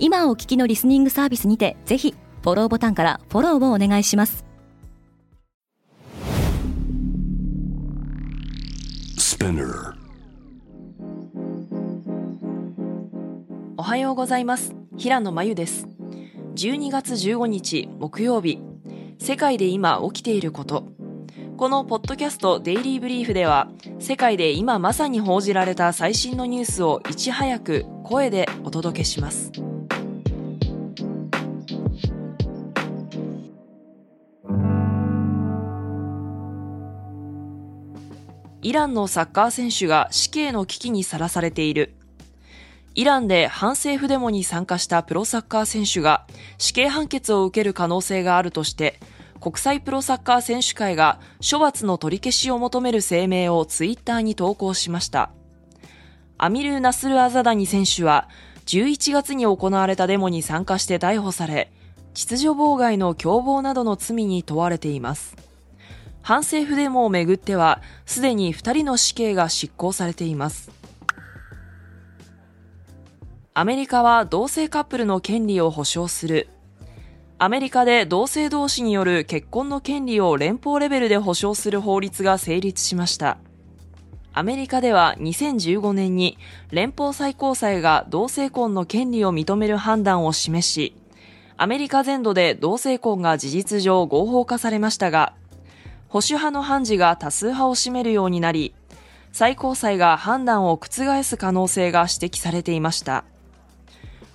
今お聞きのリスニングサービスにてぜひフォローボタンからフォローをお願いします。おはようございます。平野真由です。12月15日木曜日。世界で今起きていること。このポッドキャストデイリーブリーフでは世界で今まさに報じられた最新のニュースをいち早く声でお届けしますイランのサッカー選手が死刑の危機にさらされている。イランで反政府デモに参加したプロサッカー選手が死刑判決を受ける可能性があるとして、国際プロサッカー選手会が処罰の取り消しを求める声明をツイッターに投稿しました。アミル・ナスル・アザダニ選手は11月に行われたデモに参加して逮捕され、秩序妨害の共謀などの罪に問われています。反政府デモをめぐっては、すでに2人の死刑が執行されています。アメリカは同性カップルの権利を保障する。アメリカで同性同士による結婚の権利を連邦レベルで保障する法律が成立しました。アメリカでは2015年に連邦最高裁が同性婚の権利を認める判断を示し、アメリカ全土で同性婚が事実上合法化されましたが、保守派の判事が多数派を占めるようになり、最高裁が判断を覆す可能性が指摘されていました。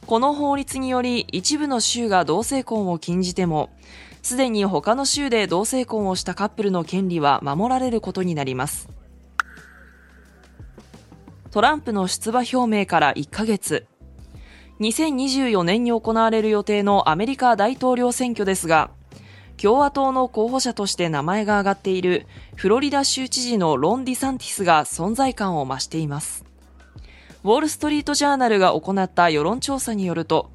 この法律により一部の州が同性婚を禁じても、すでに他の州で同性婚をしたカップルの権利は守られることになります。トランプの出馬表明から1ヶ月。2024年に行われる予定のアメリカ大統領選挙ですが、共和党の候補者として名前が挙がっているフロリダ州知事のロン・ディサンティスが存在感を増しています。ウォール・ストリート・ジャーナルが行った世論調査によると、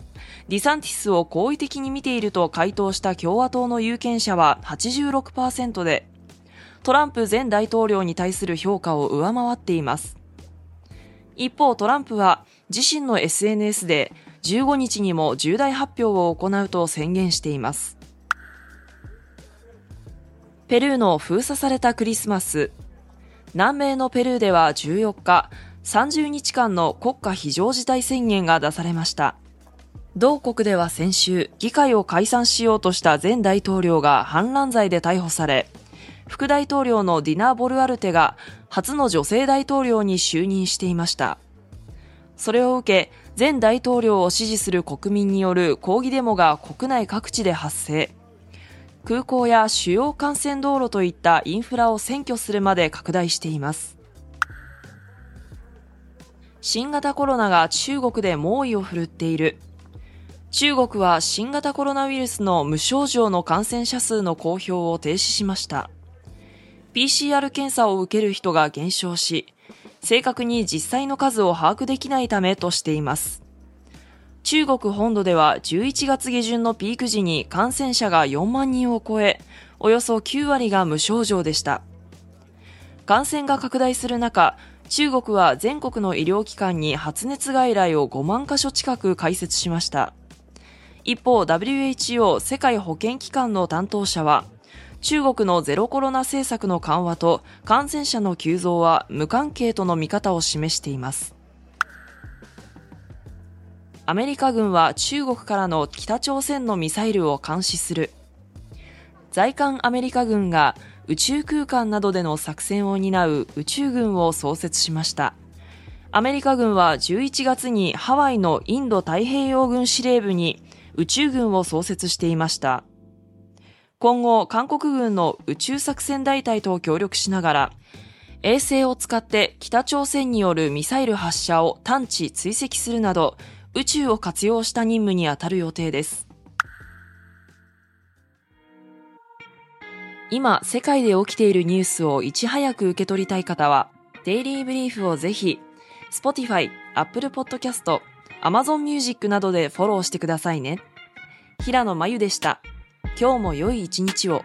ディサンティスを好意的に見ていると回答した共和党の有権者は86%で、トランプ前大統領に対する評価を上回っています。一方、トランプは自身の SNS で15日にも重大発表を行うと宣言しています。ペルーの封鎖されたクリスマス。南米のペルーでは14日、30日間の国家非常事態宣言が出されました。同国では先週、議会を解散しようとした前大統領が反乱罪で逮捕され、副大統領のディナ・ボルアルテが初の女性大統領に就任していました。それを受け、前大統領を支持する国民による抗議デモが国内各地で発生。空港や主要幹線道路といったインフラを占拠するまで拡大しています。新型コロナが中国で猛威を振るっている。中国は新型コロナウイルスの無症状の感染者数の公表を停止しました。PCR 検査を受ける人が減少し、正確に実際の数を把握できないためとしています。中国本土では11月下旬のピーク時に感染者が4万人を超え、およそ9割が無症状でした。感染が拡大する中、中国は全国の医療機関に発熱外来を5万箇所近く開設しました。一方、WHO 世界保健機関の担当者は、中国のゼロコロナ政策の緩和と感染者の急増は無関係との見方を示しています。アメリカ軍は中国からの北朝鮮のミサイルを監視する。在韓アメリカ軍が宇宙空間などでの作戦を担う宇宙軍を創設しました。アメリカ軍は11月にハワイのインド太平洋軍司令部に宇宙軍を創設していました。今後、韓国軍の宇宙作戦大隊と協力しながら、衛星を使って北朝鮮によるミサイル発射を探知追跡するなど、宇宙を活用した任務に当たる予定です。今、世界で起きているニュースをいち早く受け取りたい方は、デイリーブリーフをぜひ、Spotify、Apple Podcast、Amazon Music などでフォローしてくださいね。平野真由でした。今日も良い一日を。